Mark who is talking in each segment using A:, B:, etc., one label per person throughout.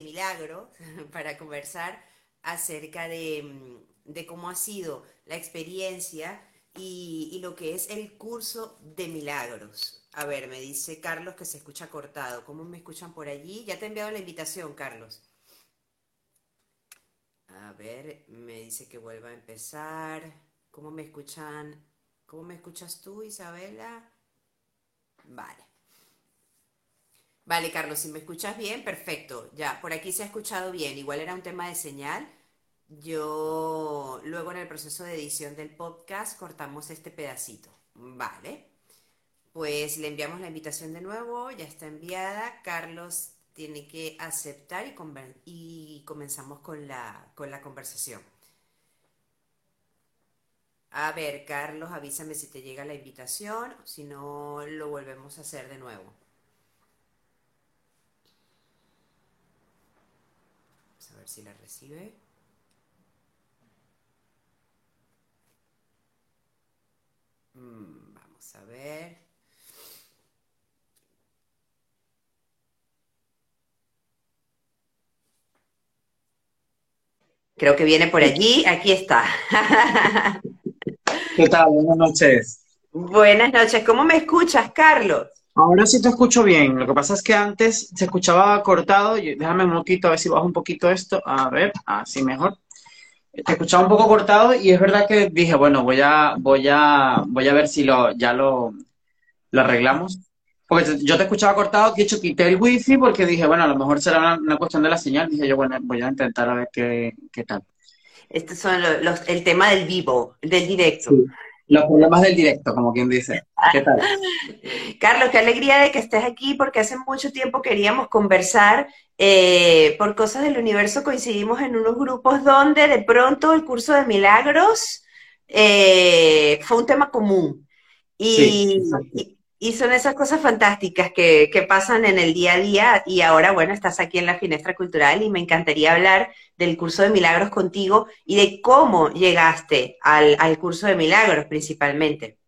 A: milagro para conversar acerca de, cómo ha sido la experiencia y, lo que es el curso de milagros. A ver, me dice Carlos que se escucha cortado. ¿Cómo me escuchan por allí? Ya te he enviado la invitación, Carlos. A ver, me dice que vuelva a empezar. ¿Cómo me escuchan? ¿Cómo me escuchas tú, Isabela? Vale. Vale, Carlos, si me escuchas bien, perfecto. Ya, por aquí se ha escuchado bien. Igual era un tema de señal. Yo luego en el proceso de edición del podcast cortamos este pedacito. Vale. Pues le enviamos la invitación de nuevo, ya está enviada. Carlos tiene que aceptar y, comenzamos con la, con la conversación. A ver, Carlos, avísame si te llega la invitación, si no lo volvemos a hacer de nuevo. Si la recibe. Mm, vamos a ver. Creo que viene por allí. Aquí está.
B: ¿Qué tal? Buenas noches.
A: Buenas noches. ¿Cómo me escuchas, Carlos?
B: Ahora sí te escucho bien. Lo que pasa es que antes se escuchaba cortado. Déjame un poquito, a ver si bajo un poquito esto. A ver, así mejor. Te escuchaba un poco cortado y es verdad que dije, bueno, voy a, voy a, voy a ver si lo, ya lo, lo arreglamos. Porque yo te escuchaba cortado, que hecho quité el wifi porque dije, bueno, a lo mejor será una, cuestión de la señal. Dije yo, bueno, voy a intentar a ver qué, qué tal.
A: Estos son los, el tema del vivo, del directo.
B: Los problemas del directo, como quien dice. ¿Qué tal?
A: Carlos, qué alegría de que estés aquí porque hace mucho tiempo queríamos conversar. Eh, por cosas del universo coincidimos en unos grupos donde de pronto el curso de milagros eh, fue un tema común. Y, y son esas cosas fantásticas que, pasan en el día a día y ahora, bueno, estás aquí en la Finestra Cultural y me encantaría hablar del curso de milagros contigo y de cómo llegaste al, curso de milagros principalmente.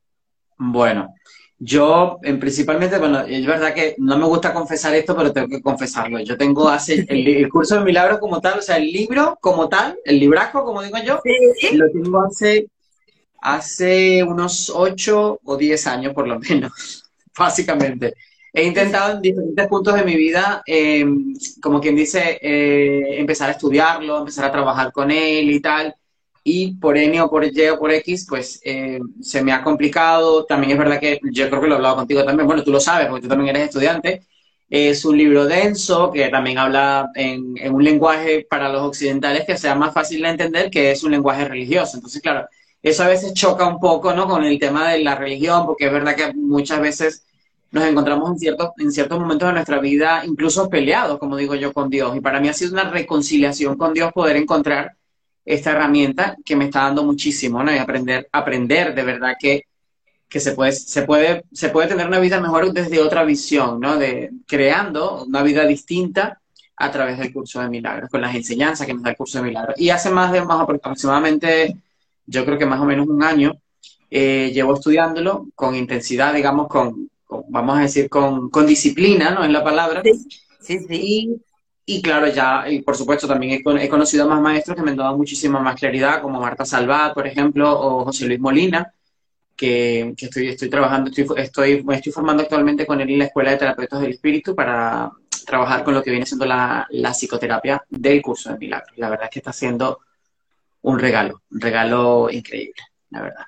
B: Bueno, yo en principalmente, bueno, es verdad que no me gusta confesar esto, pero tengo que confesarlo. Yo tengo hace el, curso de milagros como tal, o sea, el libro como tal, el libraco, como digo yo, lo tengo hace hace unos 8 o 10 años por lo menos, básicamente. He intentado en diferentes puntos de mi vida, em, como quien dice, eh, empezar a estudiarlo, empezar a trabajar con él y tal. Y por N o por Y o por X, pues em, se me ha complicado. También es verdad que yo creo que lo he hablado contigo también. Bueno, tú lo sabes porque tú también eres estudiante. Es un libro denso que también habla en, en un lenguaje para los occidentales que sea más fácil de entender, que es un lenguaje religioso. Entonces, claro, eso a veces choca un poco, ¿no? Con el tema de la religión, porque es verdad que muchas veces nos encontramos en ciertos, en ciertos momentos de nuestra vida incluso peleados, como digo yo, con Dios. Y para mí ha sido una reconciliación con Dios poder encontrar esta herramienta que me está dando muchísimo, ¿no? Y aprender, aprender de verdad que, que se, puede, se, puede, se puede tener una vida mejor desde otra visión, ¿no? De creando una vida distinta a través del curso de milagros, con las enseñanzas que nos da el curso de milagros. Y hace más de más aproximadamente yo creo que más o menos un año, eh, llevo estudiándolo con intensidad, digamos, con, vamos a decir, con, disciplina, ¿no? En la palabra. Sí, sí. Y, claro, ya, y por supuesto, también he, conocido a más maestros que me han dado muchísima más claridad, como Marta Salvat, por ejemplo, o José Luis Molina, que, estoy, estoy trabajando, estoy, estoy, me estoy formando actualmente con él en la Escuela de Terapeutas del Espíritu para trabajar con lo que viene siendo la, la psicoterapia del curso de milagros. La verdad es que está siendo un regalo, un regalo increíble, la verdad.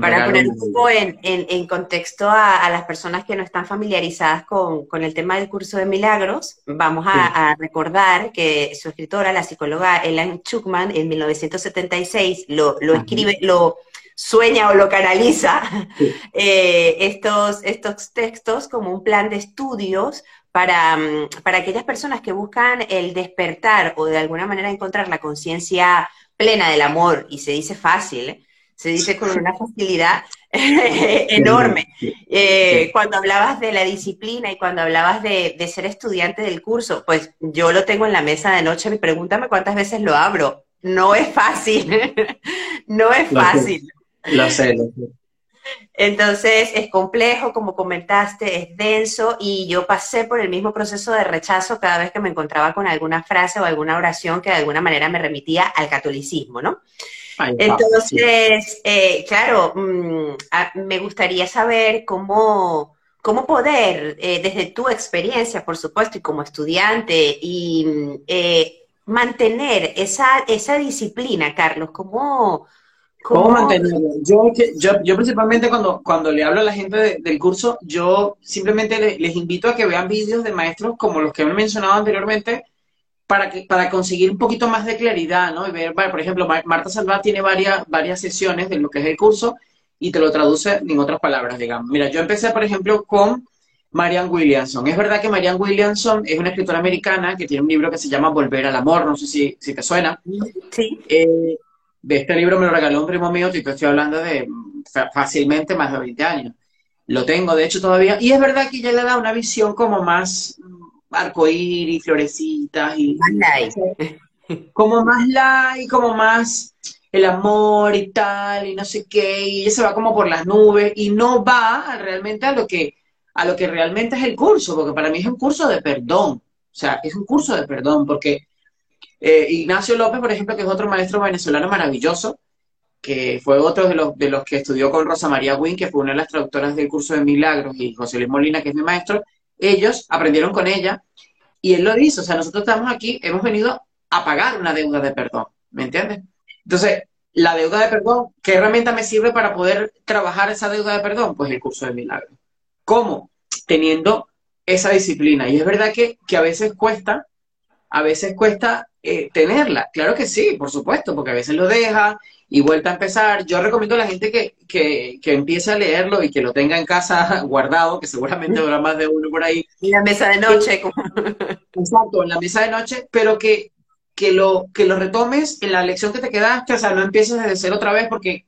A: Para poner un poco en, contexto a, las personas que no están familiarizadas con, el tema del curso de milagros, vamos a, recordar que su escritora, la psicóloga Ellen Chukman, en 1976 lo, escribe, lo sueña o lo canaliza eh, estos, estos textos como un plan de estudios para, para aquellas personas que buscan el despertar o de alguna manera encontrar la conciencia plena del amor, y se dice fácil, ¿eh? se dice con una facilidad enorme. Eh, cuando hablabas de la disciplina y cuando hablabas de, ser estudiante del curso, pues yo lo tengo en la mesa de noche y pregúntame cuántas veces lo abro. No es fácil, no es fácil.
B: Lo sé, lo sé.
A: Entonces es complejo, como comentaste, es denso y yo pasé por el mismo proceso de rechazo cada vez que me encontraba con alguna frase o alguna oración que de alguna manera me remitía al catolicismo, ¿no? Entonces, eh, claro, mm, me gustaría saber cómo, cómo poder, eh, desde tu experiencia, por supuesto, y como estudiante, y mm, eh, mantener esa, esa disciplina, Carlos, cómo...
B: ¿Cómo, mantenerlo? Yo, yo, yo, principalmente cuando, cuando le hablo a la gente del curso, yo simplemente les, invito a que vean vídeos de maestros como los que he mencionado anteriormente, para, que, para conseguir un poquito más de claridad, ¿no? Y ver, por ejemplo, Marta Salvat tiene varias, varias sesiones de lo que es el curso y te lo traduce en otras palabras, digamos. Mira, yo empecé, por ejemplo, con Marianne Williamson. Es verdad que Marianne Williamson es una escritora americana que tiene un libro que se llama Volver al Amor, no sé si, si te suena.
A: Sí.
B: Eh, de este libro me lo regaló un primo mío, y te estoy hablando de fácilmente más de 20 años. Lo tengo, de hecho, todavía. Y es verdad que ella le da una visión como más arcoíris, florecitas y...
A: Más light.
B: Como más light, como más el amor y tal, y no sé qué, y ella se va como por las nubes y no va realmente a lo que a lo que realmente es el curso, porque para mí es un curso de perdón, o sea, es un curso de perdón, porque eh, Ignacio López, por ejemplo, que es otro maestro venezolano maravilloso, que fue otro de los, de los que estudió con Rosa María Wynn, que fue una de las traductoras del curso de Milagros, y José Luis Molina, que es mi maestro, ellos aprendieron con ella, y él lo dice, o sea, nosotros estamos aquí, hemos venido a pagar una deuda de perdón, ¿me entiendes? Entonces, la deuda de perdón, ¿qué herramienta me sirve para poder trabajar esa deuda de perdón? Pues el curso de milagros. ¿Cómo? Teniendo esa disciplina. Y es verdad que, a veces cuesta, a veces cuesta eh, tenerla. Claro que sí, por supuesto, porque a veces lo deja y vuelta a empezar. Yo recomiendo a la gente que, que, que empiece a leerlo y que lo tenga en casa guardado, que seguramente habrá más de uno por ahí.
A: En la mesa de noche.
B: Exacto, en la mesa de noche, pero que, que, lo, que lo retomes en la lección que te quedaste, o sea, no empieces desde cero otra vez, porque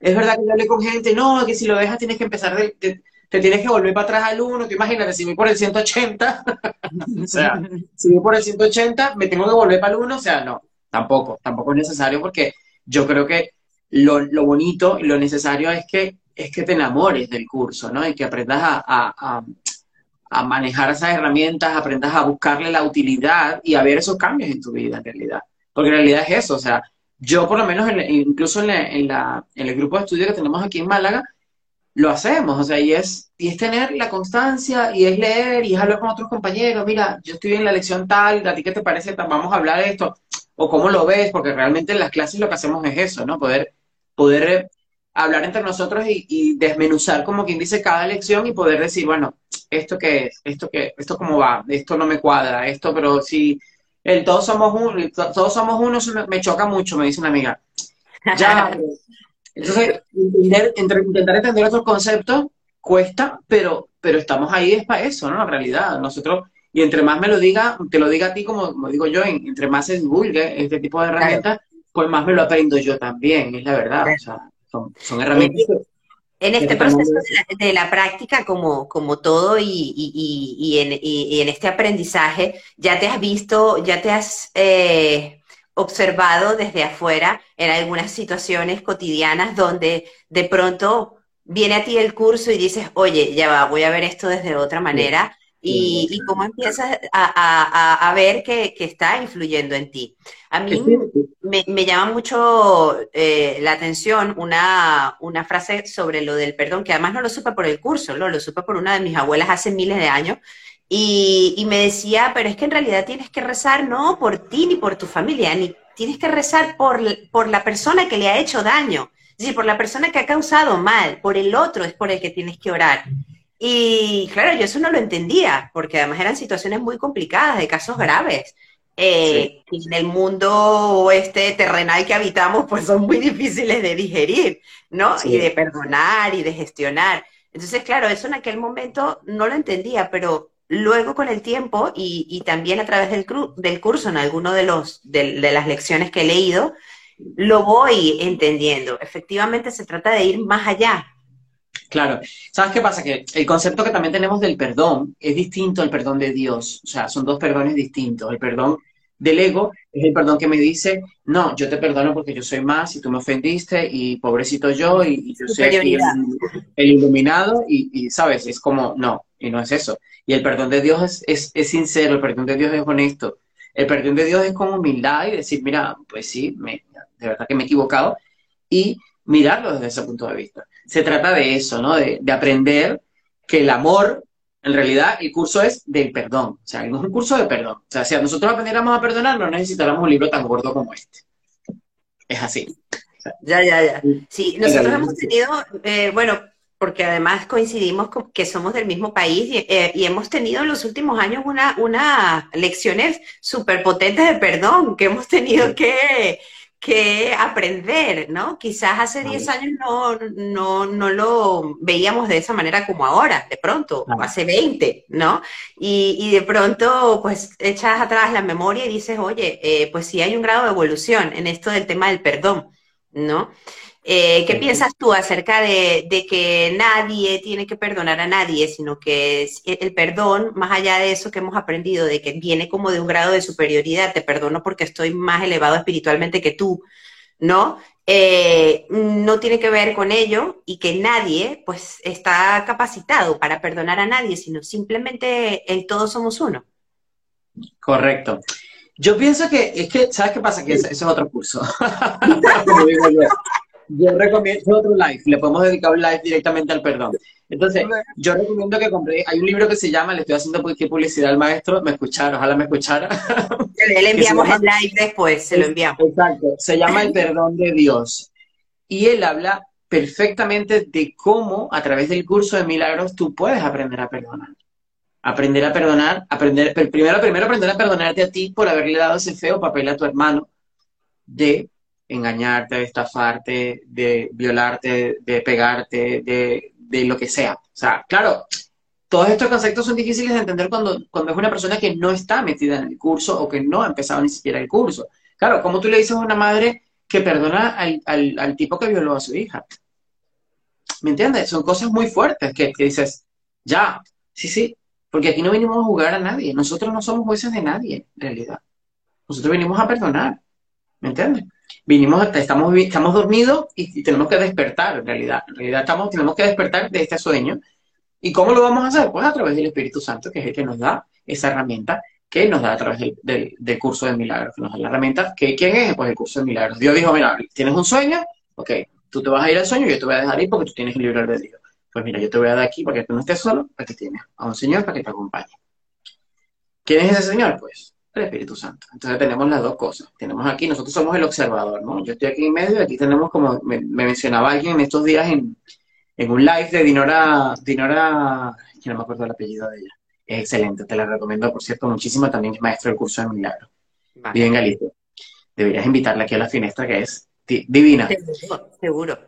B: es verdad que yo hablé con gente, no, que si lo dejas tienes que empezar de, te tienes que volver para atrás al 1, que imagínate, si voy por el 180, o sea, si voy por el 180, me tengo que volver para el 1, o sea, no, tampoco, tampoco es necesario porque yo creo que lo, lo bonito y lo necesario es que, es que te enamores del curso, ¿no? Y que aprendas a, a, a, manejar esas herramientas, aprendas a buscarle la utilidad y a ver esos cambios en tu vida, en realidad. Porque en realidad es eso, o sea, yo por lo menos, incluso en, la, en el grupo de estudio que tenemos aquí en Málaga, lo hacemos, o sea, y es, y es tener la constancia, y es leer, y es hablar con otros compañeros, mira, yo estoy en la lección tal, ¿a ti qué te parece? Vamos a hablar de esto, o cómo lo ves, porque realmente en las clases lo que hacemos es eso, ¿no? Poder, poder hablar entre nosotros y, desmenuzar, como quien dice, cada lección y poder decir, bueno, esto qué es, esto qué, esto cómo va, esto no me cuadra, esto, pero si el todos somos uno, todos somos uno, me choca mucho, me dice una amiga. Ya, Entonces, intentar entender otros conceptos cuesta, pero, pero estamos ahí es para eso, ¿no? La realidad. Nosotros, y entre más me lo diga, te lo diga a ti, como, digo yo, entre más se divulgue este tipo de herramientas, pues más me lo aprendo yo también, es la verdad. O sea, son, herramientas.
A: En este proceso de la, práctica, como, como todo, y, y, y, en, y, en, este aprendizaje, ya te has visto, ya te has eh, observado desde afuera en algunas situaciones cotidianas donde de pronto viene a ti el curso y dices, oye, ya va, voy a ver esto desde otra manera. Y, cómo empiezas a, ver que, está influyendo en ti. A mí me, llama mucho eh, la atención una, una, frase sobre lo del perdón, que además no lo supe por el curso, lo supe por una de mis abuelas hace miles de años, y, me decía, pero es que en realidad tienes que rezar no por ti ni por tu familia, ni tienes que rezar por, por la persona que le ha hecho daño, es decir, por la persona que ha causado mal, por el otro es por el que tienes que orar. Y claro, yo eso no lo entendía, porque además eran situaciones muy complicadas, de casos graves. Eh, En el mundo este terrenal que habitamos, pues son muy difíciles de digerir, ¿no? Y de perdonar y de gestionar. Entonces, claro, eso en aquel momento no lo entendía, pero luego con el tiempo y, también a través del, curso en alguno de, los, de, las lecciones que he leído, lo voy entendiendo. Efectivamente se trata de ir más allá.
B: Claro. ¿Sabes qué pasa? Que el concepto que también tenemos del perdón es distinto al perdón de Dios. O sea, son dos perdones distintos. El perdón del ego es el perdón que me dice, no, yo te perdono porque yo soy más y tú me ofendiste y pobrecito yo y, yo soy el, iluminado y, sabes, es como, no, y no es eso. Y el perdón de Dios es, es, sincero, el perdón de Dios es honesto, el perdón de Dios es con humildad y decir, mira, pues sí, me, de verdad que me he equivocado y mirarlo desde ese punto de vista. Se trata de eso, ¿no? De, de aprender que el amor en realidad, el curso es del perdón. O sea, no es un curso de perdón. O sea, si nosotros aprendiéramos a perdonar, no necesitaríamos un libro tan gordo como este. Es así.
A: ya, ya, ya. Sí, nosotros hemos tenido, eh, bueno, porque además coincidimos con que somos del mismo país y, eh, hemos tenido en los últimos años una, una lecciones súper potentes de perdón que hemos tenido que, que aprender, ¿no? Quizás hace 10 años no, no, no, lo veíamos de esa manera como ahora, de pronto, o hace 20, ¿no? Y, y, de pronto, pues, echas atrás la memoria y dices, oye, eh, pues sí hay un grado de evolución en esto del tema del perdón, ¿no? Eh, ¿Qué piensas tú acerca de, que nadie tiene que perdonar a nadie, sino que el perdón, más allá de eso que hemos aprendido, de que viene como de un grado de superioridad, te perdono porque estoy más elevado espiritualmente que tú, ¿no? Eh, no tiene que ver con ello y que nadie pues está capacitado para perdonar a nadie, sino simplemente el todos somos uno.
B: Correcto. Yo pienso que es que, ¿sabes qué pasa? Que ese, es otro curso. yo recomiendo otro live, le podemos dedicar un live directamente al perdón. Entonces, yo recomiendo que compré, hay un libro que se llama, le estoy haciendo publicidad al maestro, me escucharon, ojalá me escuchara.
A: Le enviamos el live después, se lo enviamos.
B: Exacto, se llama El perdón de Dios. Y él habla perfectamente de cómo a través del curso de milagros tú puedes aprender a perdonar. Aprender a perdonar, aprender, primero, primero aprender a perdonarte a ti por haberle dado ese feo papel a tu hermano de engañarte, de estafarte, de violarte, de pegarte, de, lo que sea. O sea, claro, todos estos conceptos son difíciles de entender cuando, cuando es una persona que no está metida en el curso o que no ha empezado ni siquiera el curso. Claro, como tú le dices a una madre que perdona al, al, tipo que violó a su hija? ¿Me entiendes? Son cosas muy fuertes que, que dices, ya, sí, sí, porque aquí no venimos a jugar a nadie. Nosotros no somos jueces de nadie, en realidad. Nosotros venimos a perdonar. ¿Me entiendes? Vinimos, estamos, estamos dormidos y, tenemos que despertar, en realidad. En realidad estamos, tenemos que despertar de este sueño. ¿Y cómo lo vamos a hacer? Pues a través del Espíritu Santo, que es el que nos da esa herramienta, que nos da a través del, del, curso de milagros, que nos da la herramienta. Que, ¿Quién es? Pues el curso de milagros. Dios dijo, mira, tienes un sueño, ok, tú te vas a ir al sueño y yo te voy a dejar ir porque tú tienes el de Dios. Pues mira, yo te voy a dar aquí para que tú no estés solo, para que tienes a un Señor para que te acompañe. ¿Quién es ese Señor? Pues el Espíritu Santo. Entonces tenemos las dos cosas. Tenemos aquí, nosotros somos el observador, ¿no? Yo estoy aquí en medio y aquí tenemos como, me, mencionaba alguien en estos días en, un live de Dinora, Dinora, que no me acuerdo el apellido de ella. Es excelente, te la recomiendo, por cierto, muchísimo. También es maestro del curso de milagro. Bien, Galicia. Deberías invitarla aquí a la finestra, que es divina.
A: Seguro,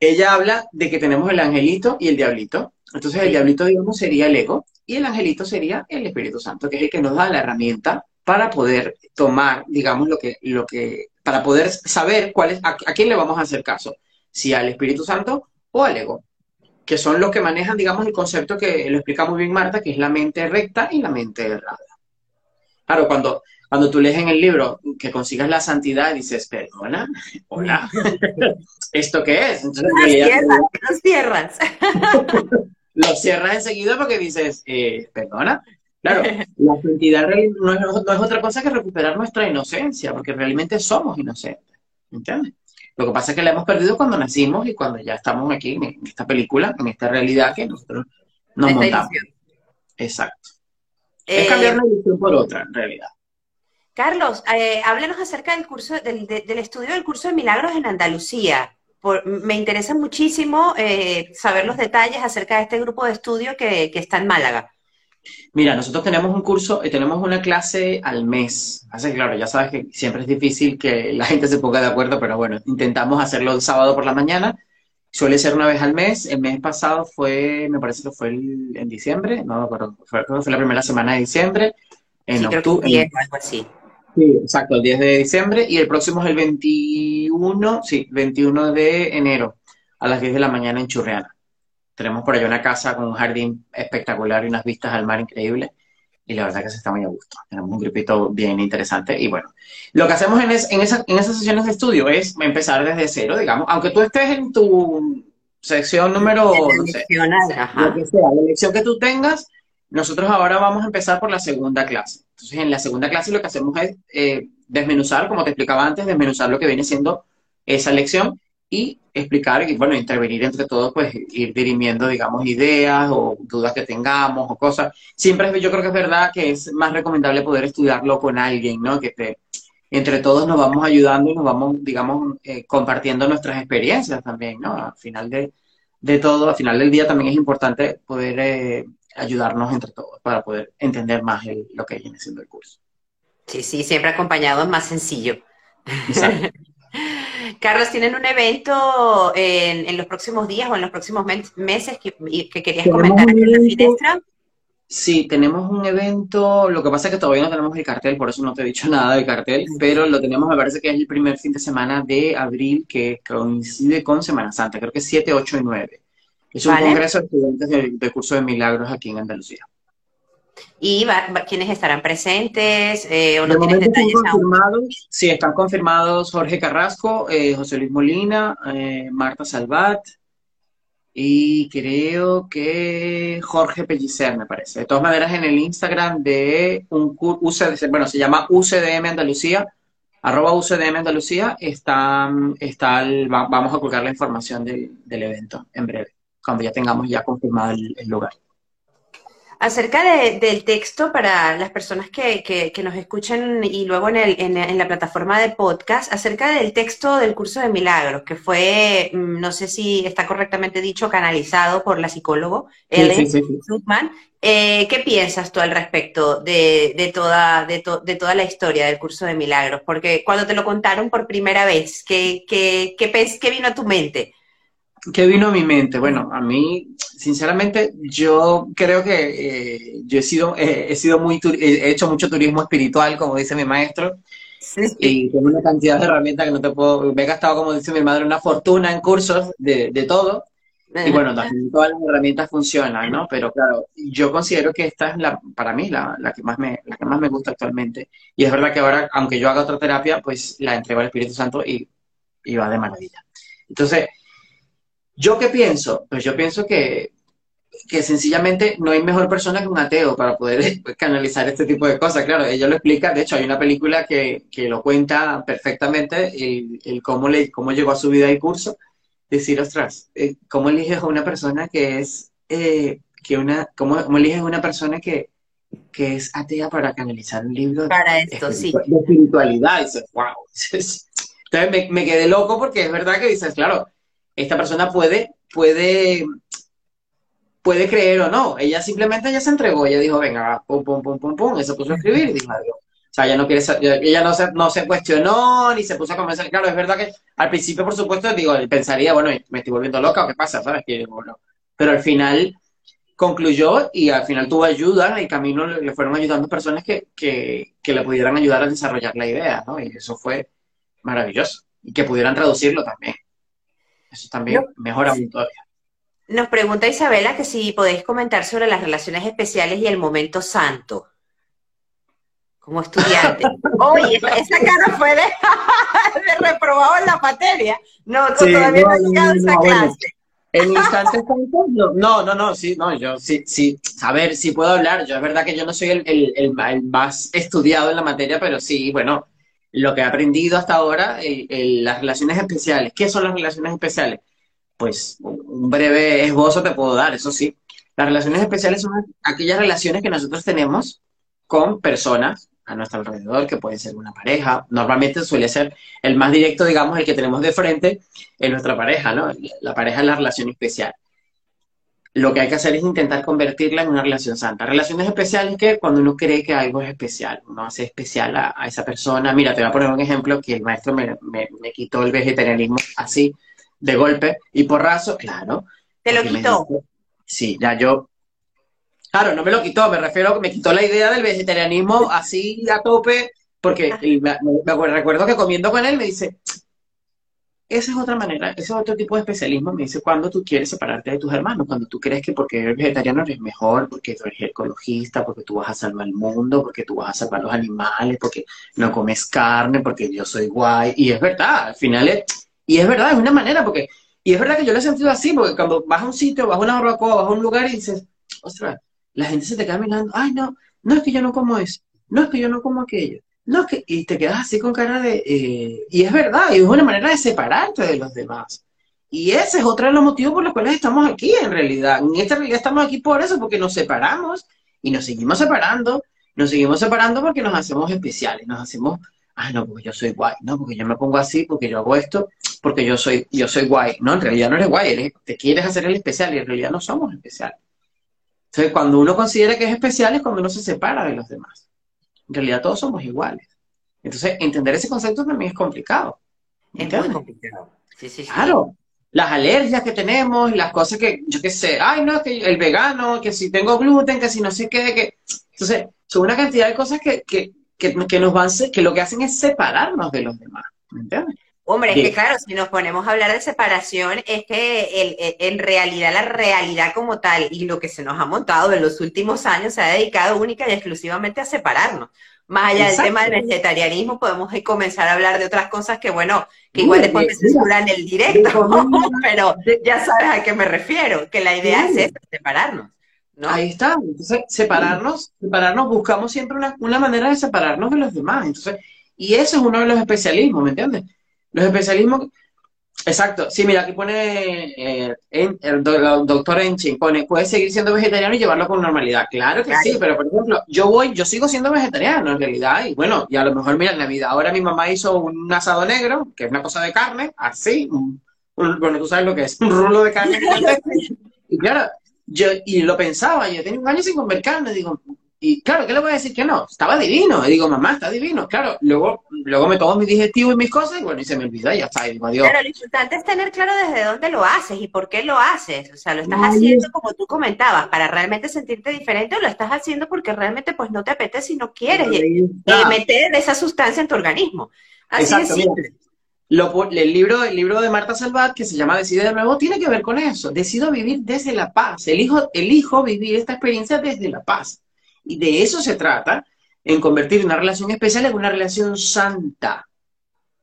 B: Ella habla de que tenemos el angelito y el diablito. Entonces, el diablito, digamos, sería el ego y el angelito sería el Espíritu Santo, que es el que nos da la herramienta para poder tomar, digamos, lo que, lo que, para poder saber cuál es, a, quién le vamos a hacer caso, si al Espíritu Santo o al ego, que son los que manejan, digamos, el concepto que lo explica muy bien Marta, que es la mente recta y la mente errada. Claro, cuando, cuando tú lees en el libro que consigas la santidad, dices, perdona, hola, ¿esto qué es?
A: Entonces, los cierras.
B: lo cierras enseguida porque dices, eh, perdona, Claro, la santidad no es, no es, otra cosa que recuperar nuestra inocencia, porque realmente somos inocentes, ¿entiendes? Lo que pasa es que la hemos perdido cuando nacimos y cuando ya estamos aquí en esta película, en esta realidad que nosotros nos montamos. Exacto. es eh, cambiar una edición por otra, en realidad.
A: Carlos, eh, háblenos acerca del curso, del, estudio del curso de milagros en Andalucía. me interesa muchísimo eh, saber los detalles acerca de este grupo de estudio que, que está en Málaga.
B: Mira, nosotros tenemos un curso y tenemos una clase al mes. Así que, claro, ya sabes que siempre es difícil que la gente se ponga de acuerdo, pero bueno, intentamos hacerlo el sábado por la mañana. Suele ser una vez al mes. El mes pasado fue, me parece que fue en diciembre, no me acuerdo, fue, fue la primera semana de diciembre. En octubre. algo así. Sí, exacto, el 10 de diciembre y el próximo es el 21, sí, 21 de enero a las 10 de la mañana en Churreana. Tenemos por allá una casa con un jardín espectacular y unas vistas al mar increíbles. y la verdad que se está muy a gusto. Tenemos un grupito bien interesante y bueno, lo que hacemos en, en, en esas sesiones de estudio es empezar desde cero, digamos, aunque tú estés en tu sección número, no sé, lo que sea, la lección que tú tengas, nosotros ahora vamos a empezar por la segunda clase. Entonces, en la segunda clase lo que hacemos es eh, desmenuzar, como te explicaba antes, desmenuzar lo que viene siendo esa lección y explicar y, bueno, intervenir entre todos, pues ir dirimiendo, digamos, ideas o dudas que tengamos o cosas. Siempre yo creo que es verdad que es más recomendable poder estudiarlo con alguien, ¿no? Que te, entre todos nos vamos ayudando y nos vamos, digamos, eh, compartiendo nuestras experiencias también, ¿no? Al final de, de, todo, al final del día también es importante poder eh, ayudarnos entre todos para poder entender más lo que viene siendo el curso.
A: Sí, sí, siempre acompañado es más sencillo. Carlos, ¿tienen un evento en, los próximos días o en los próximos meses que, que querías comentar en la finestra?
B: Sí, tenemos un evento, lo que pasa es que todavía no tenemos el cartel, por eso no te he dicho nada del cartel, pero lo tenemos, me parece que es el primer fin de semana de abril que coincide con Semana Santa, creo que es 7, 8 y 9. Es un congreso de estudiantes del, curso de milagros aquí en Andalucía.
A: ¿Y quiénes estarán presentes? Eh, ¿O
B: no tienes detalles confirmados, Sí, están confirmados Jorge Carrasco, eh, José Luis Molina, eh, Marta Salvat, y creo que Jorge Pellicer, me parece. De todas maneras, en el Instagram de un UCDM, bueno, se llama UCDM Andalucía, arroba UCDM Andalucía, está, está vamos a colgar la información del, evento en breve, cuando ya tengamos ya confirmado el lugar.
A: Acerca del texto para las personas que, nos escuchan y luego en, el, en, la plataforma de podcast, acerca del texto del curso de milagros, que fue, mm, no sé si está correctamente dicho, canalizado por la psicólogo Ellen eh, ¿Qué piensas tú al respecto de, toda, de, toda la historia del curso de milagros? Porque cuando te lo contaron por primera vez, ¿qué, qué, qué vino a tu mente?
B: ¿Qué vino a mi mente? Bueno, a mí, sinceramente, yo creo que eh, yo he sido, he sido muy, he hecho mucho turismo espiritual, como dice mi maestro, y tengo una cantidad de herramientas que no te puedo, me he gastado, como dice mi madre, una fortuna en cursos de, de todo, y bueno, también todas las herramientas funcionan, ¿no? Pero claro, yo considero que esta es la, para mí, la, la, que más me, la que más me gusta actualmente. Y es verdad que ahora, aunque yo haga otra terapia, pues la entrego al Espíritu Santo y, y va de maravilla. Entonces, ¿Yo qué pienso? Pues yo pienso que, que sencillamente no hay mejor persona que un ateo para poder canalizar este tipo de cosas. Claro, ella lo explica, de hecho hay una película que, que lo cuenta perfectamente, el, cómo, le, cómo llegó a su vida y curso. Decir, ostras, eh, ¿cómo eliges a una persona que es, eh, que una, cómo, cómo eliges a una persona que, que es atea para canalizar un libro
A: para esto, sí.
B: de espiritualidad? Y dices, wow. Entonces me, me quedé loco porque es verdad que dices, claro, esta persona puede, puede, puede creer o no. Ella simplemente ya se entregó, ella dijo, venga, pum, pum, pum, pum, pum, y se puso a escribir dijo adiós. O sea, ella no quiere ella no se, no se cuestionó ni se puso a convencer. Claro, es verdad que al principio, por supuesto, digo, pensaría, bueno, me estoy volviendo loca o qué pasa, ¿sabes? Pero al final concluyó y al final tuvo ayuda y camino le fueron ayudando personas que, que, que le pudieran ayudar a desarrollar la idea, ¿no? Y eso fue maravilloso. Y que pudieran traducirlo también. Eso también mejora aún todavía.
A: Nos pregunta Isabela que si podéis comentar sobre las relaciones especiales y el momento santo. Como estudiante. Oye, esa cara fue de, reprobado en la materia. No, todavía no, he llegado a esa clase.
B: En instantes no, no, no, sí, no, yo sí, sí, a ver, sí puedo hablar, yo es verdad que yo no soy el más estudiado en la materia, pero sí, bueno, lo que he aprendido hasta ahora, las relaciones especiales. ¿Qué son las relaciones especiales? Pues un breve esbozo te puedo dar, eso sí. Las relaciones especiales son aquellas relaciones que nosotros tenemos con personas a nuestro alrededor, que pueden ser una pareja. Normalmente suele ser el más directo, digamos, el que tenemos de frente en nuestra pareja, ¿no? La pareja es la relación especial lo que hay que hacer es intentar convertirla en una relación santa. Relaciones especiales que cuando uno cree que algo es especial, uno hace especial a, esa persona. Mira, te voy a poner un ejemplo que el maestro me, quitó el vegetarianismo así, de golpe y porrazo, claro.
A: ¿Te lo quitó?
B: sí, ya yo... Claro, no me lo quitó, me refiero a que me quitó la idea del vegetarianismo así a tope, porque me, recuerdo que comiendo con él me dice, esa es otra manera, ese es otro tipo de especialismo, me dice, cuando tú quieres separarte de tus hermanos, cuando tú crees que porque eres vegetariano eres mejor, porque eres ecologista, porque tú vas a salvar el mundo, porque tú vas a salvar los animales, porque no comes carne, porque yo soy guay, y es verdad, al final es, y es verdad, es una manera, porque, y es verdad que yo lo he sentido así, porque cuando vas a un sitio, vas a una barbacoa, vas a un lugar y dices, ostras, la gente se te queda mirando, ay no, no es que yo no como eso, no es que yo no como aquello, no, que, y te quedas así con cara de... Eh, y es verdad, y es una manera de separarte de los demás. Y ese es otro de los motivos por los cuales estamos aquí, en realidad. En esta realidad estamos aquí por eso, porque nos separamos y nos seguimos separando. Nos seguimos separando porque nos hacemos especiales, nos hacemos, ah, no, porque yo soy guay, no, porque yo me pongo así, porque yo hago esto, porque yo soy, yo soy guay. No, en realidad no eres guay, te quieres hacer el especial y en realidad no somos especiales. Entonces, cuando uno considera que es especial es cuando uno se separa de los demás. En realidad todos somos iguales. Entonces, entender ese concepto también es complicado.
A: Es muy complicado. Sí, sí,
B: claro. Las alergias que tenemos, las cosas que, yo qué sé, ay, no, que el vegano, que si tengo gluten, que si no sé qué, que... Entonces, son una cantidad de cosas que, que, que, nos van, que lo que hacen es separarnos de los demás. ¿Me entiendes?
A: Hombre, es que claro, si nos ponemos a hablar de separación, es que en realidad la realidad como tal y lo que se nos ha montado en los últimos años se ha dedicado única y exclusivamente a separarnos. Más allá del tema del vegetarianismo, podemos comenzar a hablar de otras cosas que, bueno, que igual después me censuran el directo, pero ya sabes a qué me refiero, que la idea es separarnos. ¿no?
B: Ahí está, entonces separarnos, separarnos, buscamos siempre una, una manera de separarnos de los demás. Entonces, y eso es uno de los especialismos, ¿me entiendes? Los especialismos, exacto, sí, mira, aquí pone eh, el doctor Enchin, pone, puedes seguir siendo vegetariano y llevarlo con normalidad. Claro que sí, pero por ejemplo, yo voy, yo sigo siendo vegetariano en realidad, y bueno, y a lo mejor, mira, en Navidad ahora mi mamá hizo un asado negro, que es una cosa de carne, así, bueno, tú sabes lo que es, un rulo de carne. y claro, yo, y lo pensaba, yo tenía un año sin comer carne, digo, y claro, ¿qué le voy a decir que no? Estaba divino. Y digo, mamá, está divino. Claro, luego, luego me tomo mi digestivo y mis cosas y bueno, y se me olvida y ya está. Y digo, adiós.
A: Pero lo importante es tener claro desde dónde lo haces y por qué lo haces. O sea, lo estás haciendo como tú comentabas, para realmente sentirte diferente o lo estás haciendo porque realmente pues no te apetece y no quieres eh, meter esa sustancia en tu organismo. Así es simple.
B: el, libro, el libro de Marta Salvat, que se llama Decide de nuevo, tiene que ver con eso. Decido vivir desde la paz. Elijo, elijo vivir esta experiencia desde la paz. Y de eso se trata, en convertir una relación especial en una relación santa.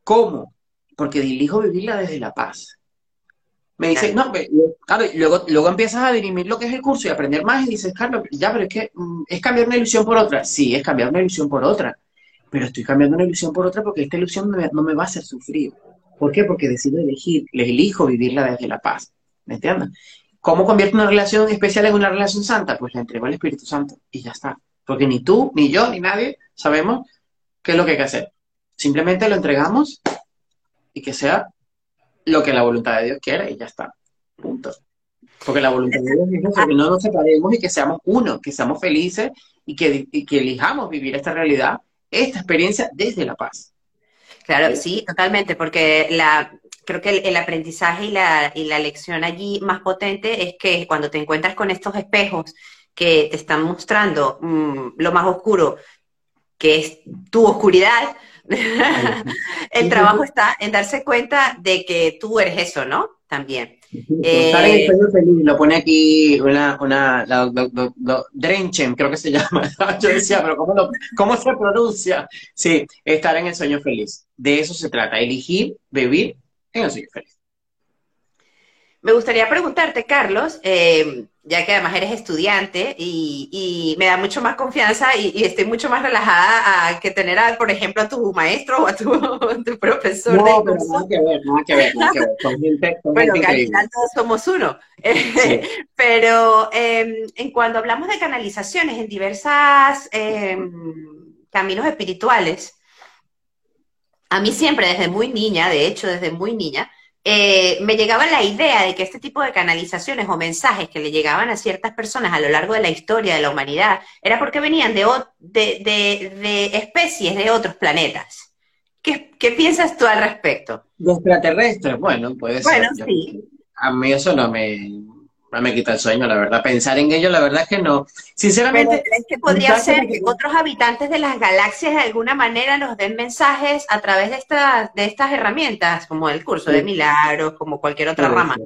B: ¿Cómo? Porque elijo vivirla desde la paz. Me dice, no, claro, luego, luego empiezas a dirimir lo que es el curso y aprender más y dices, Carlos, ya, pero es que mm, es cambiar una ilusión por otra. Sí, es cambiar una ilusión por otra. Pero estoy cambiando una ilusión por otra porque esta ilusión no me, va a hacer sufrir. ¿Por qué? Porque decido elegir, les elijo vivirla desde la paz. ¿Me entiendes? ¿Cómo convierte una relación especial en una relación santa? Pues la entrego al Espíritu Santo y ya está. Porque ni tú, ni yo, ni nadie sabemos qué es lo que hay que hacer. Simplemente lo entregamos y que sea lo que la voluntad de Dios quiere y ya está. Punto. Porque la voluntad de Dios es que no nos separemos y que seamos uno, que seamos felices y que, y que elijamos vivir esta realidad, esta experiencia desde la paz.
A: Claro, sí, totalmente, porque la, creo que el, aprendizaje y la, y la, lección allí más potente es que cuando te encuentras con estos espejos que te están mostrando mm, lo más oscuro, que es tu oscuridad, el trabajo está en darse cuenta de que tú eres eso, ¿no? También.
B: Estar en el sueño feliz, lo pone aquí una, una la, Drenchen, creo que se llama. Yo decía, pero ¿cómo, ¿cómo se pronuncia? Sí, estar en el sueño feliz. De eso se trata, elegir, vivir feliz.
A: Me gustaría preguntarte, Carlos, eh, ya que además eres estudiante y, me da mucho más confianza y, estoy mucho más relajada a que tener, a, por ejemplo, a tu maestro o a tu, profesor.
B: No, pero nada que ver, nada que ver, nada que ver.
A: bueno, que al final todos somos uno. pero em, en cuando hablamos de canalizaciones en diversas em, caminos espirituales, a mí siempre, desde muy niña, de hecho, desde muy niña, eh, me llegaba la idea de que este tipo de canalizaciones o mensajes que le llegaban a ciertas personas a lo largo de la historia de la humanidad era porque venían de, de, especies de otros planetas. ¿Qué, piensas tú al respecto?
B: Los extraterrestres, bueno, puede
A: ser. Bueno, sí.
B: A mí eso no me, me quita el sueño, la verdad. Pensar en ello, la verdad es que no. Sinceramente.
A: ¿Crees que podría ser que otros habitantes de las galaxias de alguna manera nos den mensajes a través de estas, de estas herramientas, como el curso de milagros, como cualquier otra rama?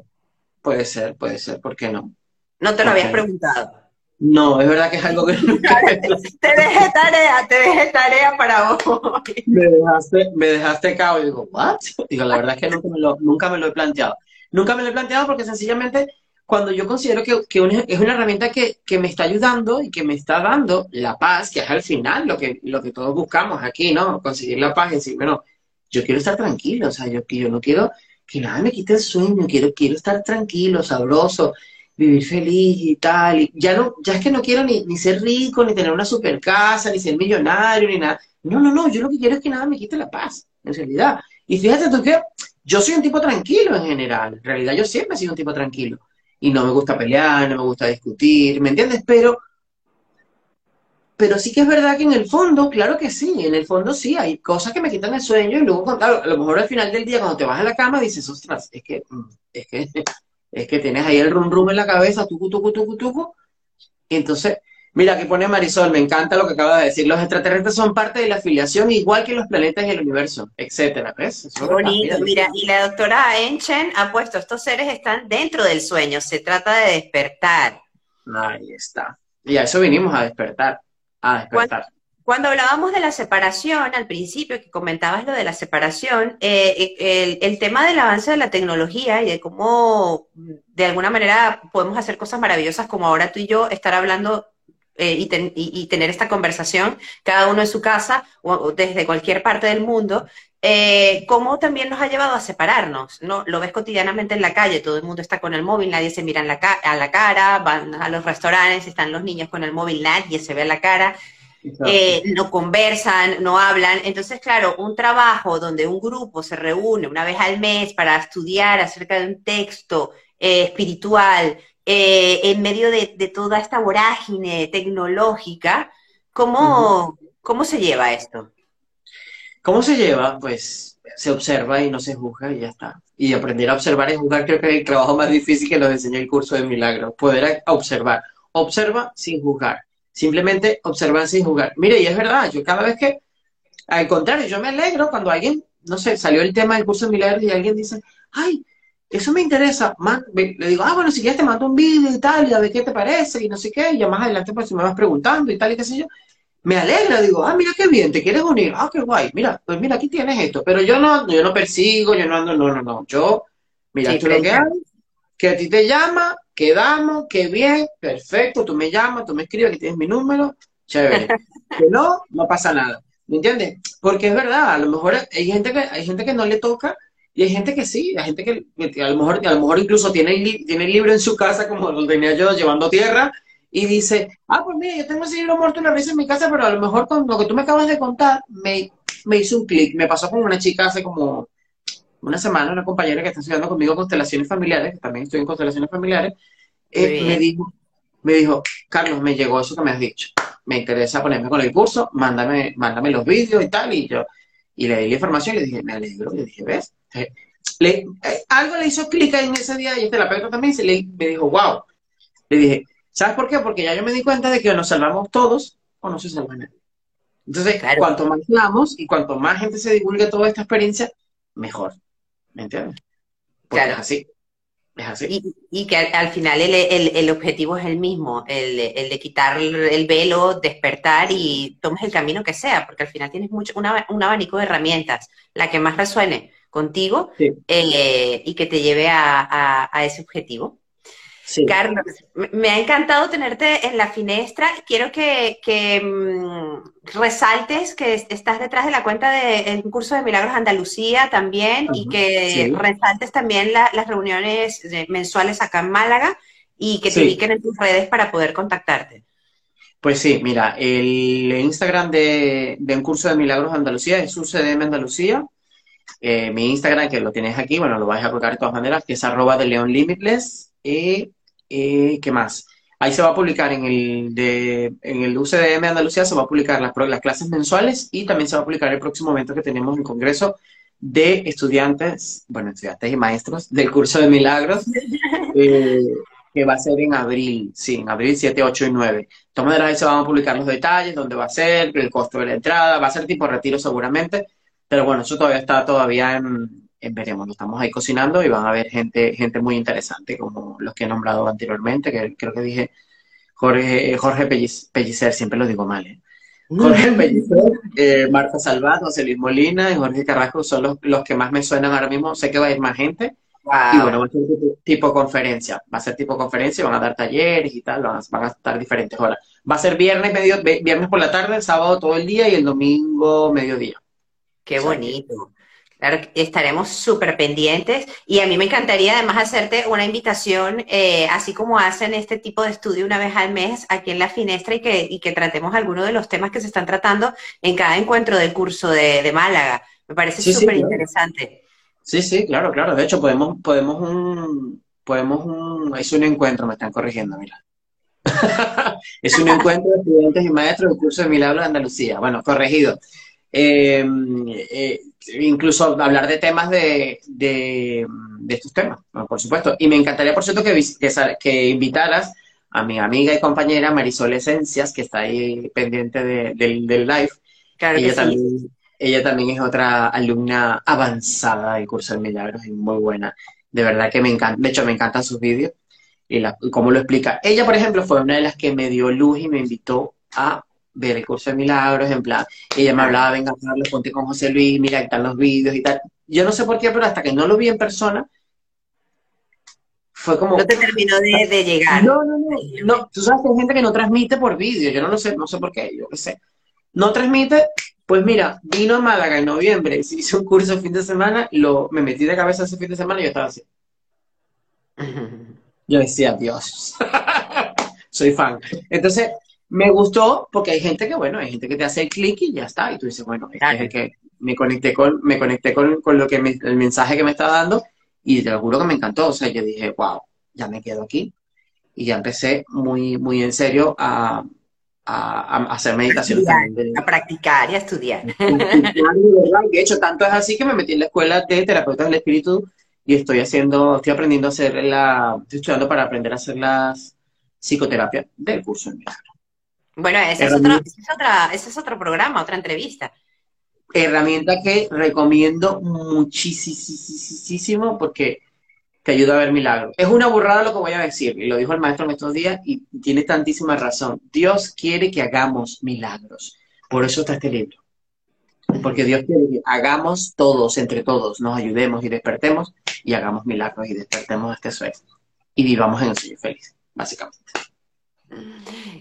B: Puede ser, puede ser, ¿por qué no?
A: No te lo habías preguntado.
B: No, es verdad que es algo que nunca
A: Te dejé tarea, te dejé tarea para vos.
B: Me dejaste, me dejaste cao y digo, ¿what? Digo, la verdad es que nunca me lo, nunca me lo he planteado. Nunca me lo he planteado porque sencillamente cuando yo considero que, es una herramienta que, me está ayudando y que me está dando la paz, que es al final lo que, lo que todos buscamos aquí, ¿no? Conseguir la paz y decir, bueno, yo quiero estar tranquilo, o sea, yo, yo no quiero que nada me quite el sueño, quiero, quiero estar tranquilo, sabroso, vivir feliz y tal. Y ya no, ya es que no quiero ni, ni ser rico, ni tener una super casa, ni ser millonario, ni nada. No, no, no, yo lo que quiero es que nada me quite la paz, en realidad. Y fíjate tú que yo soy un tipo tranquilo en general. En realidad yo siempre he sido un tipo tranquilo y no me gusta pelear, no me gusta discutir, ¿me entiendes? Pero, pero sí que es verdad que en el fondo, claro que sí, en el fondo sí, hay cosas que me quitan el sueño y luego, a lo mejor al final del día, cuando te vas a la cama, dices, ostras, es que, mm, es que, es que tienes ahí el rum rum en la cabeza, tucu, tucu, tucu, tucu, entonces Mira, que pone Marisol, me encanta lo que acaba de decir. Los extraterrestres son parte de la afiliación, igual que los planetas y el universo, etcétera. ¿Ves?
A: Bonito, mira, y la doctora Enchen ha puesto, estos seres están dentro del sueño, se trata de despertar.
B: Ahí está. Y a eso vinimos, a despertar, a despertar.
A: Cuando, hablábamos de la separación, al principio, que comentabas lo de la separación, eh, el, el tema del avance de la tecnología y de cómo de alguna manera podemos hacer cosas maravillosas como ahora tú y yo, estar hablando eh, y, tener esta conversación, cada uno en su casa o, desde cualquier parte del mundo, eh, cómo también nos ha llevado a separarnos, ¿no? Lo ves cotidianamente en la calle, todo el mundo está con el móvil, nadie se mira la a la cara, van a los restaurantes, están los niños con el móvil, nadie se ve a la cara, eh, no conversan, no hablan. Entonces, claro, un trabajo donde un grupo se reúne una vez al mes para estudiar acerca de un texto espiritual, eh, en medio de, toda esta vorágine tecnológica, ¿cómo, ¿cómo se lleva esto?
B: ¿Cómo se lleva? Pues se observa y no se juzga y ya está. Y aprender a observar y juzgar creo que es el trabajo más difícil que nos enseña el curso de milagros. Poder observar. Observa sin juzgar. Simplemente observar sin juzgar. Mire, y es verdad, yo cada vez que, al contrario, yo me alegro cuando alguien, no sé, salió el tema del curso de milagros y alguien dice, ay, eso me interesa. le digo, ah, bueno, si quieres te mando un vídeo y tal, y a ver qué te parece, y no sé qué, y ya más adelante pues si me vas preguntando y tal, y qué sé yo. Me alegra, digo, ah, mira qué bien, te quieres unir, ah, qué guay, mira, pues mira, aquí tienes esto, pero yo no, yo no persigo, yo no ando, no, no, no, yo, mira, tú lo que haces, que a ti te llama, quedamos, qué bien, perfecto, tú me llamas, tú me escribes, aquí tienes mi número, chévere. que no, no pasa nada, ¿me entiendes? Porque es verdad, a lo mejor hay gente que, hay gente que no le toca y hay gente que sí, hay gente que, a, lo mejor, a lo mejor incluso tiene el, tiene el libro en su casa, como lo tenía yo, llevando tierra, y dice, ah, pues mira, yo tengo ese libro muerto una vez en mi casa, pero a lo mejor con lo que tú me acabas de contar, me, me hizo un clic. Me pasó con una chica hace como una semana, una compañera que está estudiando conmigo constelaciones familiares, que también estoy en constelaciones familiares, eh, me dijo, me dijo, Carlos, me llegó eso que me has dicho. Me interesa ponerme con el curso, mándame, mándame los vídeos y tal, y yo, y le di la información y le dije, me alegro, y le dije, ¿ves? Le, eh, algo le hizo clic en ese día y este terapeuta también se le, me dijo, wow. Le dije, ¿sabes por qué? Porque ya yo me di cuenta de que o nos salvamos todos o no se salva nadie. Entonces, cuanto más hablamos y cuanto más gente se divulgue toda esta experiencia, mejor. ¿Me entiendes? Porque claro. es así. Es así.
A: Y, que al, final el, el, objetivo es el mismo, el, de quitar el velo, despertar y tomes el camino que sea, porque al final tienes mucho, un abanico de herramientas, la que más resuene contigo eh, y que te lleve a, ese objetivo. Carlos, me ha encantado tenerte en la finestra. Quiero que, mm, resaltes que estás detrás de la cuenta del curso de Milagros Andalucía también y que resaltes también las reuniones mensuales acá en Málaga y que te ubiquen en tus redes para poder contactarte.
B: Pues sí, mira, el Instagram de, de un curso de Milagros Andalucía es UCDM Andalucía eh, mi Instagram, que lo tienes aquí, bueno, lo vais a colocar de todas maneras, que es arroba de León Limitless. y ¿Qué más? Ahí se va a publicar en el, de, en el UCDM Andalucía, se va a publicar las, las clases mensuales y también se va a publicar el próximo evento que tenemos en Congreso de estudiantes, bueno, estudiantes y maestros del curso de milagros. Eh, que va a ser en abril, sí, en abril 7, 8 y 9. De todas maneras, ahí se van a publicar los detalles, dónde va a ser, el costo de la entrada, va a ser tipo retiro seguramente, pero bueno, eso todavía está todavía en, veremos, lo estamos ahí cocinando y van a haber gente, gente muy interesante, como los que he nombrado anteriormente, que creo que dije Jorge, Jorge Pellicer, siempre lo digo mal, ¿eh? Jorge Pellicer, eh, Marta Salvat, José Luis Molina y Jorge Carrasco son los, los que más me suenan ahora mismo. Sé que va a ir más gente, y bueno, va a ser tipo, conferencia, va a ser tipo conferencia, van a dar talleres y tal, van a, estar diferentes horas. Va a ser viernes, medio, viernes por la tarde, el sábado todo el día y el domingo mediodía.
A: Qué bonito. Claro, estaremos súper pendientes y a mí me encantaría además hacerte una invitación, eh, así como hacen este tipo de estudio una vez al mes aquí en la Finestra y que, y que tratemos algunos de los temas que se están tratando en cada encuentro del curso de, Málaga. Me parece súper interesante.
B: Sí, sí, claro, claro. De hecho, podemos, podemos un, podemos un, es un encuentro, me están corrigiendo, mira. es un encuentro de estudiantes y maestros del curso de Milagro de Andalucía. Bueno, corregido. Eh, eh, incluso hablar de temas de, de, estos temas, por supuesto. Y me encantaría, por cierto, que, que, invitaras a mi amiga y compañera Marisol Esencias, que está ahí pendiente del, del live. Claro que sí. Ella también es otra alumna avanzada del curso de milagros y muy buena. De verdad que me encanta. De hecho, me encantan sus vídeos y, la, cómo lo explica. Ella, por ejemplo, fue una de las que me dio luz y me invitó a ver el curso de milagros, en plan, ella me hablaba, venga, Carlos, ponte con José Luis, mira, están los vídeos y tal. Yo no sé por qué, pero hasta que no lo vi en persona, fue como...
A: No te terminó de, llegar.
B: No, no, no, no. Tú sabes que hay gente que no transmite por vídeo, yo no lo sé, no sé por qué, yo qué sé. No transmite, pues mira, vino a Málaga en noviembre, se hizo un curso el fin de semana, lo, me metí de cabeza ese fin de semana y yo estaba así. Yo decía, Dios, soy fan. Entonces, me gustó porque hay gente que, bueno, hay gente que te hace el clic y ya está. Y tú dices, bueno, este es que me conecté con, me conecté con, lo que el mensaje que me estaba dando y te lo juro que me encantó. O sea, yo dije, wow, ya me quedo aquí. Y ya empecé muy, muy en serio a, a, hacer meditación
A: A practicar y a estudiar.
B: De hecho, tanto es así que me metí en la escuela de terapeutas del espíritu y estoy haciendo, estoy aprendiendo a hacer la, estoy estudiando para aprender a hacer las psicoterapia del curso en milagro.
A: Bueno, ese es, otro, ese es otro programa, otra entrevista.
B: Herramienta que recomiendo muchísimo porque te ayuda a ver milagros. Es una burrada lo que voy a decir, y lo dijo el maestro en estos días, y tiene tantísima razón. Dios quiere que hagamos milagros. Por eso está este libro. Porque Dios quiere que hagamos todos, entre todos, nos ayudemos y despertemos, y hagamos milagros y despertemos este sueño. Y vivamos en el sueño feliz, básicamente.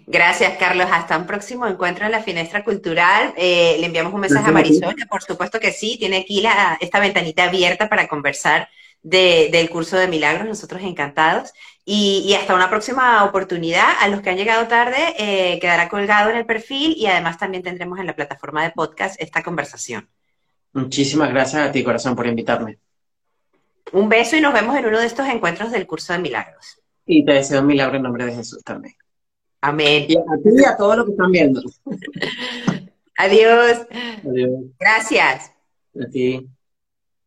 A: Gracias, Carlos. Hasta un próximo encuentro en la Finestra Cultural. Eh, le enviamos un mensaje a Marisol, que por supuesto que sí, tiene aquí la, esta ventanita abierta para conversar del curso de milagros, nosotros encantados. Y, hasta una próxima oportunidad. A los que han llegado tarde, eh, quedará colgado en el perfil y además también tendremos en la plataforma de podcast esta conversación.
B: Muchísimas gracias a ti, corazón, por invitarme.
A: Un beso y nos vemos en uno de estos encuentros del curso de milagros.
B: Y te deseo un milagro en nombre de Jesús también.
A: Amén.
B: Y a ti y a todos los que están viendo.
A: Adiós. Adiós. Gracias.
B: A ti.